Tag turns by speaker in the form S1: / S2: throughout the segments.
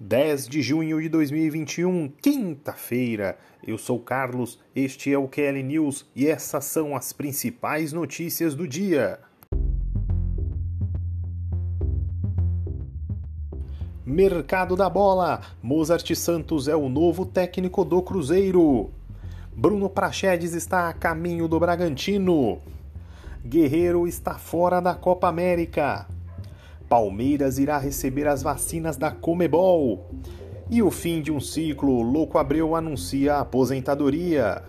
S1: 10 de junho de 2021, quinta-feira. Eu sou Carlos, este é o QL News e essas são as principais notícias do dia. Mercado da bola: Mozart Santos é o novo técnico do Cruzeiro. Bruno Prachedes está a caminho do Bragantino. Guerreiro está fora da Copa América. Palmeiras irá receber as vacinas da Comebol. E o fim de um ciclo, Louco Abreu anuncia a aposentadoria.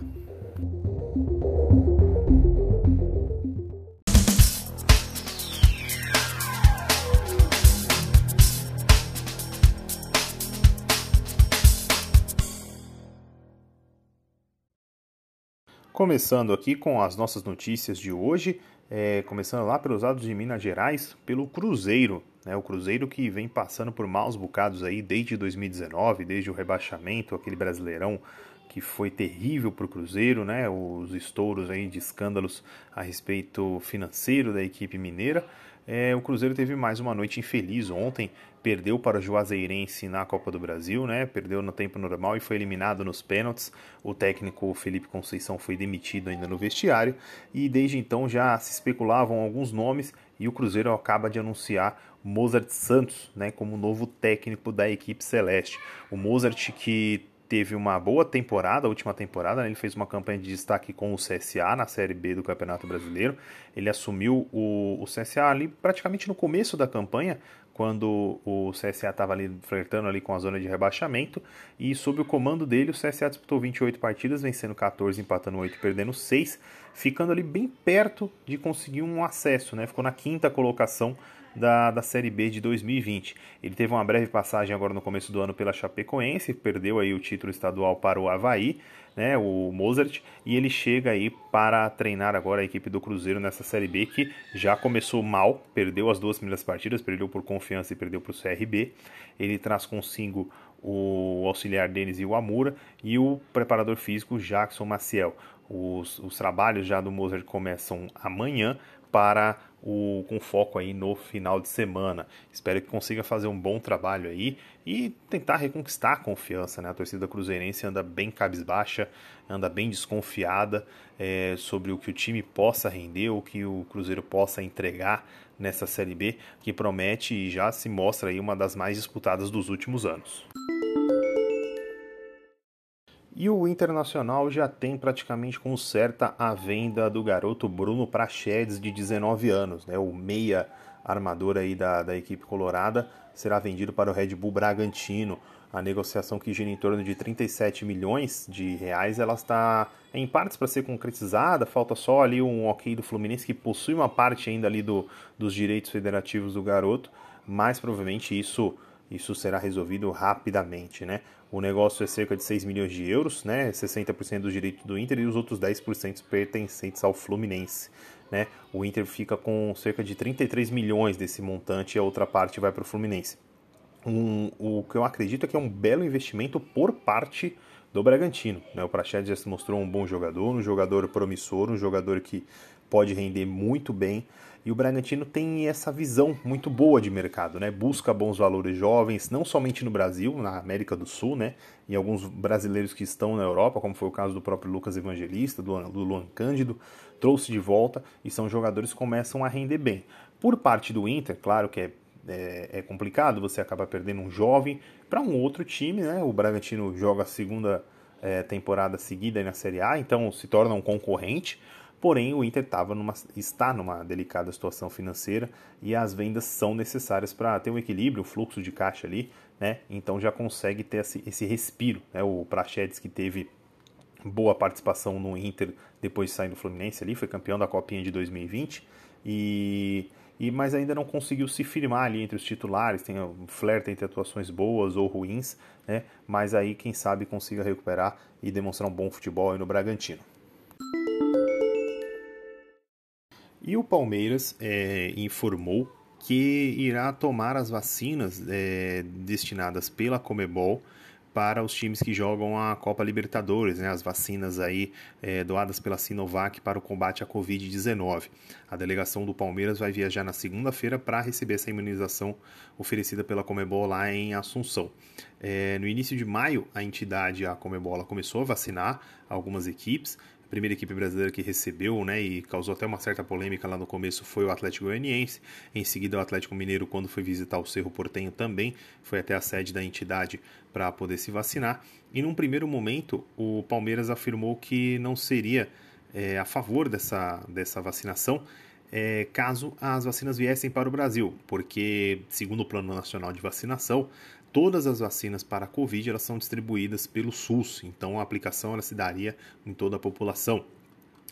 S1: Começando aqui com as nossas notícias de hoje, é, começando lá pelos lados de Minas Gerais, pelo Cruzeiro. Né, o Cruzeiro que vem passando por maus bocados aí desde 2019, desde o rebaixamento, aquele brasileirão que foi terrível para o Cruzeiro, né, os estouros aí de escândalos a respeito financeiro da equipe mineira. É, o Cruzeiro teve mais uma noite infeliz ontem, perdeu para o Juazeirense na Copa do Brasil, né? Perdeu no tempo normal e foi eliminado nos pênaltis. O técnico Felipe Conceição foi demitido ainda no vestiário e desde então já se especulavam alguns nomes e o Cruzeiro acaba de anunciar Mozart Santos, né, como novo técnico da equipe celeste. O Mozart que teve uma boa temporada, a última temporada, né? ele fez uma campanha de destaque com o CSA na Série B do Campeonato Brasileiro. Ele assumiu o, o CSA ali praticamente no começo da campanha, quando o CSA estava ali flertando ali com a zona de rebaixamento e sob o comando dele o CSA disputou 28 partidas, vencendo 14, empatando 8 perdendo 6, ficando ali bem perto de conseguir um acesso, né? Ficou na quinta colocação da, da Série B de 2020. Ele teve uma breve passagem agora no começo do ano pela Chapecoense, perdeu aí o título estadual para o Havaí, né, o Mozart, e ele chega aí para treinar agora a equipe do Cruzeiro nessa Série B que já começou mal, perdeu as duas primeiras partidas, perdeu por confiança e perdeu para o CRB. Ele traz consigo o auxiliar Denis Iwamura e o preparador físico Jackson Maciel. Os, os trabalhos já do Mozart começam amanhã para o, com foco aí no final de semana. Espero que consiga fazer um bom trabalho aí e tentar reconquistar a confiança. Né? A torcida cruzeirense anda bem cabisbaixa, anda bem desconfiada é, sobre o que o time possa render, o que o Cruzeiro possa entregar nessa Série B, que promete e já se mostra aí uma das mais disputadas dos últimos anos. E o Internacional já tem praticamente como certa a venda do garoto Bruno Prachedes, de 19 anos, né? o meia armador aí da, da equipe colorada, será vendido para o Red Bull Bragantino. A negociação que gira em torno de 37 milhões de reais, ela está em partes para ser concretizada, falta só ali um ok do Fluminense que possui uma parte ainda ali do, dos direitos federativos do garoto, mas provavelmente isso isso será resolvido rapidamente, né? O negócio é cerca de 6 milhões de euros, né? 60% dos direitos do Inter e os outros 10% pertencentes ao Fluminense, né? O Inter fica com cerca de 33 milhões desse montante e a outra parte vai para o Fluminense. Um, o que eu acredito é que é um belo investimento por parte do Bragantino. Né? O Praxedes já se mostrou um bom jogador, um jogador promissor, um jogador que pode render muito bem. E o Bragantino tem essa visão muito boa de mercado, né? Busca bons valores jovens, não somente no Brasil, na América do Sul, né? E alguns brasileiros que estão na Europa, como foi o caso do próprio Lucas Evangelista, do, do Luan Cândido, trouxe de volta e são jogadores que começam a render bem. Por parte do Inter, claro que é, é, é complicado, você acaba perdendo um jovem para um outro time, né? O Bragantino joga a segunda é, temporada seguida na Série A, então se torna um concorrente. Porém, o Inter numa, está numa delicada situação financeira e as vendas são necessárias para ter um equilíbrio, um fluxo de caixa ali, né? Então já consegue ter esse, esse respiro. Né? O Prachedes que teve boa participação no Inter depois de sair do Fluminense ali, foi campeão da Copinha de 2020 e, e mas ainda não conseguiu se firmar ali entre os titulares, tem um flerte entre atuações boas ou ruins, né? Mas aí quem sabe consiga recuperar e demonstrar um bom futebol aí no Bragantino. E o Palmeiras é, informou que irá tomar as vacinas é, destinadas pela Comebol para os times que jogam a Copa Libertadores, né, as vacinas aí é, doadas pela Sinovac para o combate à Covid-19. A delegação do Palmeiras vai viajar na segunda-feira para receber essa imunização oferecida pela Comebol lá em Assunção. É, no início de maio, a entidade, a Comebol, começou a vacinar algumas equipes, primeira equipe brasileira que recebeu, né, e causou até uma certa polêmica lá no começo foi o Atlético Goianiense. Em seguida, o Atlético Mineiro, quando foi visitar o Cerro Portenho, também foi até a sede da entidade para poder se vacinar. E num primeiro momento, o Palmeiras afirmou que não seria é, a favor dessa, dessa vacinação. É, caso as vacinas viessem para o Brasil, porque, segundo o Plano Nacional de Vacinação, todas as vacinas para a Covid elas são distribuídas pelo SUS, então a aplicação ela se daria em toda a população.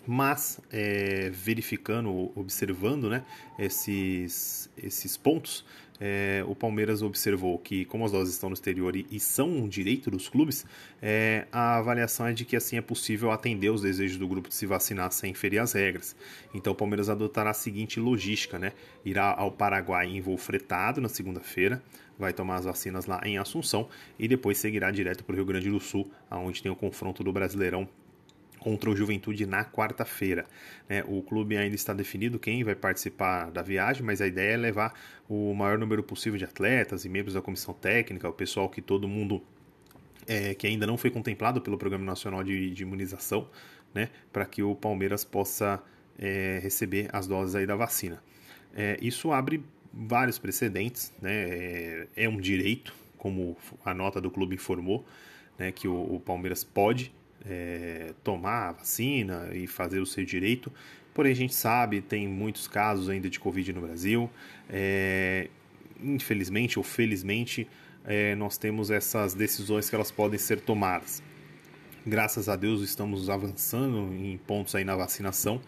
S1: Mas é, verificando, observando né, esses, esses pontos, é, o Palmeiras observou que, como as doses estão no exterior e, e são um direito dos clubes, é, a avaliação é de que assim é possível atender os desejos do grupo de se vacinar sem ferir as regras. Então o Palmeiras adotará a seguinte logística, né? Irá ao Paraguai em voo fretado na segunda-feira, vai tomar as vacinas lá em Assunção e depois seguirá direto para o Rio Grande do Sul, aonde tem o confronto do Brasileirão contra o Juventude na quarta-feira. Né? O clube ainda está definido quem vai participar da viagem, mas a ideia é levar o maior número possível de atletas e membros da comissão técnica, o pessoal que todo mundo é, que ainda não foi contemplado pelo Programa Nacional de, de Imunização, né? para que o Palmeiras possa é, receber as doses aí da vacina. É, isso abre vários precedentes, né? É, é, um direito, como a nota do clube informou, né? que o, o Palmeiras pode é, tomar a vacina e fazer o seu direito. Porém, a gente sabe, tem muitos casos ainda de Covid no Brasil. É, infelizmente ou felizmente, é, nós temos essas decisões que elas podem ser tomadas. Graças a Deus estamos avançando em pontos aí na vacinação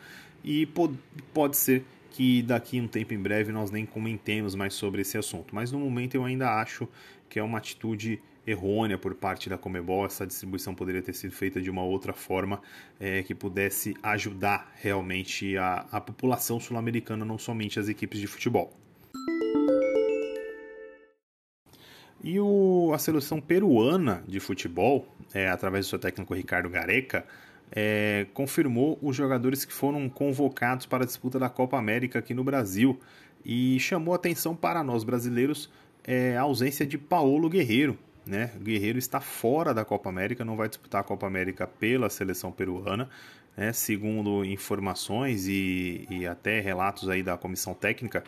S1: e pode, pode ser que daqui um tempo em breve nós nem comentemos mais sobre esse assunto. Mas no momento eu ainda acho que é uma atitude errônea por parte da Comebol. Essa distribuição poderia ter sido feita de uma outra forma é, que pudesse ajudar realmente a, a população sul-americana, não somente as equipes de futebol. E o, a seleção peruana de futebol, é, através do seu técnico Ricardo Gareca, é, confirmou os jogadores que foram convocados para a disputa da Copa América aqui no Brasil e chamou atenção para nós brasileiros é, a ausência de Paulo Guerreiro. Né? O Guerreiro está fora da Copa América, não vai disputar a Copa América pela seleção peruana. Né? Segundo informações e, e até relatos aí da comissão técnica,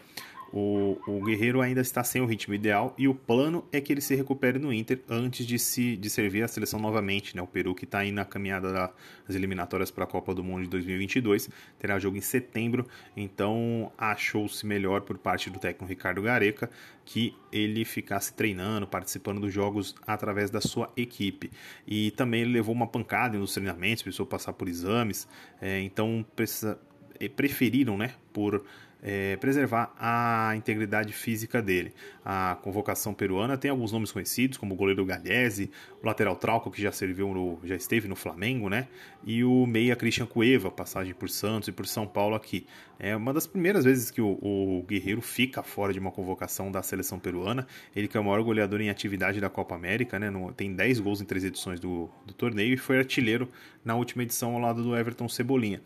S1: o, o Guerreiro ainda está sem o ritmo ideal e o plano é que ele se recupere no Inter antes de, se, de servir a seleção novamente. Né? O Peru, que está aí na caminhada das eliminatórias para a Copa do Mundo de 2022, terá jogo em setembro, então achou-se melhor por parte do técnico Ricardo Gareca que ele ficasse treinando, participando dos jogos através da sua equipe. E também ele levou uma pancada nos treinamentos, precisou passar por exames, é, então precisa, preferiram, né, por é, preservar a integridade física dele. A convocação peruana tem alguns nomes conhecidos, como o goleiro Galhese, o lateral Trauco, que já serviu no, já esteve no Flamengo, né? E o meia Christian Cueva, passagem por Santos e por São Paulo aqui. É uma das primeiras vezes que o, o Guerreiro fica fora de uma convocação da seleção peruana. Ele que é o maior goleador em atividade da Copa América, né? No, tem 10 gols em três edições do, do torneio e foi artilheiro na última edição ao lado do Everton Cebolinha.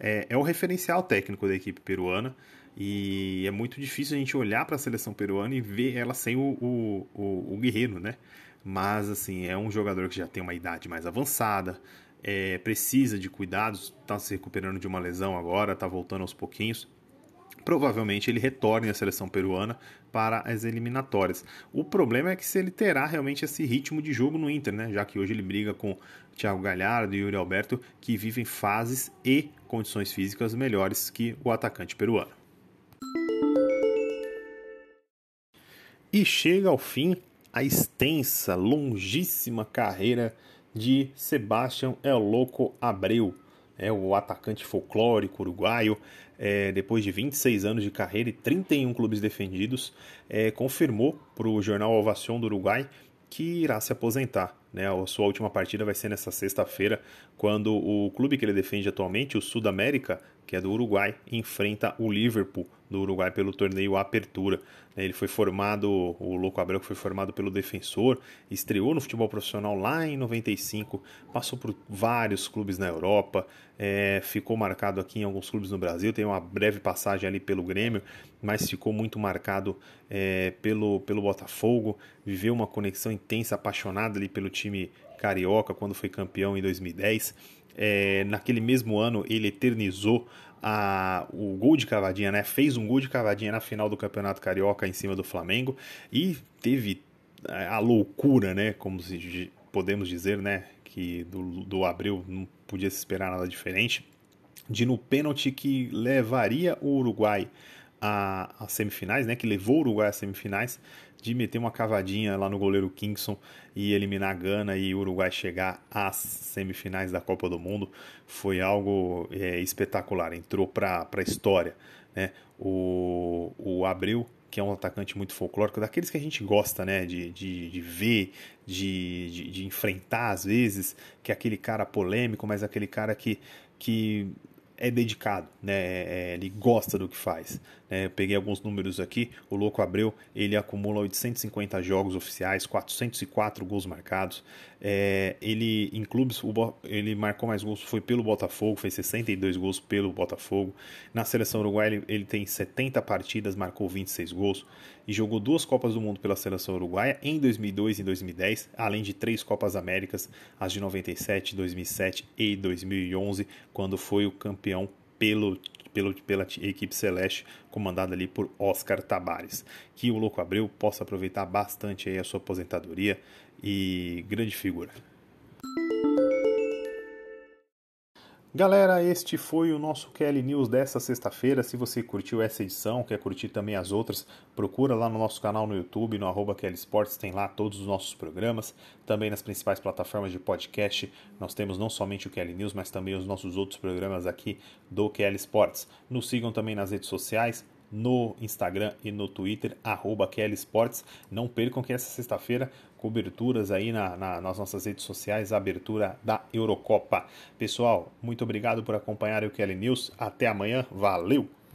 S1: É, é o referencial técnico da equipe peruana. E é muito difícil a gente olhar para a seleção peruana e ver ela sem o, o, o, o, guerreiro, né? Mas, assim, é um jogador que já tem uma idade mais avançada, é, precisa de cuidados, está se recuperando de uma lesão agora, está voltando aos pouquinhos. Provavelmente ele retorne à seleção peruana para as eliminatórias. O problema é que se ele terá realmente esse ritmo de jogo no Inter, né? Já que hoje ele briga com Thiago Galhardo e Yuri Alberto, que vivem fases e condições físicas melhores que o atacante peruano. E chega ao fim a extensa, longíssima carreira de Sebastião El Loco Abreu, é o atacante folclórico uruguaio, é, depois de 26 anos de carreira e 31 clubes defendidos, é, confirmou para o jornal Ovação do Uruguai que irá se aposentar. Né? A sua última partida vai ser nessa sexta-feira, quando o clube que ele defende atualmente, o Sudamérica, que é do Uruguai, enfrenta o Liverpool do Uruguai pelo torneio Apertura. Né? Ele foi formado, o Louco Abreu foi formado pelo Defensor, estreou no futebol profissional lá em 95, passou por vários clubes na Europa, é, ficou marcado aqui em alguns clubes no Brasil, tem uma breve passagem ali pelo Grêmio, mas ficou muito marcado é, pelo, pelo Botafogo, viveu uma conexão intensa, apaixonada ali pelo time carioca quando foi campeão em 2010. É, naquele mesmo ano ele eternizou a, o gol de cavadinha, né? Fez um gol de cavadinha na final do Campeonato Carioca em cima do Flamengo e teve é, a loucura, né? Como se, podemos dizer, né? Que do, do Abril não podia se esperar nada diferente. De no pênalti que levaria o Uruguai às semifinais, né? Que levou o Uruguai às semifinais de meter uma cavadinha lá no goleiro Kingston e eliminar a Gana e o Uruguai chegar às semifinais da Copa do Mundo foi algo é, espetacular, entrou para a história. Né? O, o Abreu, que é um atacante muito folclórico, daqueles que a gente gosta né? de, de, de ver, de, de, de enfrentar às vezes, que é aquele cara polêmico, mas aquele cara que, que é dedicado, né? É, é, ele gosta do que faz. Né? Eu peguei alguns números aqui. O Louco Abreu ele acumula 850 jogos oficiais, 404 gols marcados. É, ele em clubes o, ele marcou mais gols foi pelo Botafogo, fez 62 gols pelo Botafogo. Na seleção uruguaia ele, ele tem 70 partidas, marcou 26 gols e jogou duas Copas do Mundo pela seleção uruguaia em 2002 e 2010, além de três Copas Américas, as de 97, 2007 e 2011, quando foi o campeão pelo pelo, pela equipe celeste comandada ali por Oscar Tabares. Que o Louco Abreu possa aproveitar bastante aí a sua aposentadoria e grande figura. Galera, este foi o nosso Kelly News dessa sexta-feira. Se você curtiu essa edição, quer curtir também as outras, procura lá no nosso canal no YouTube, no arroba Sports, tem lá todos os nossos programas. Também nas principais plataformas de podcast, nós temos não somente o Kelly News, mas também os nossos outros programas aqui do Kelly Sports. Nos sigam também nas redes sociais, no Instagram e no Twitter, arroba Kelly Sports. Não percam que essa sexta-feira coberturas aí na, na, nas nossas redes sociais, a abertura da Eurocopa. Pessoal, muito obrigado por acompanhar o Kelly News. Até amanhã, valeu!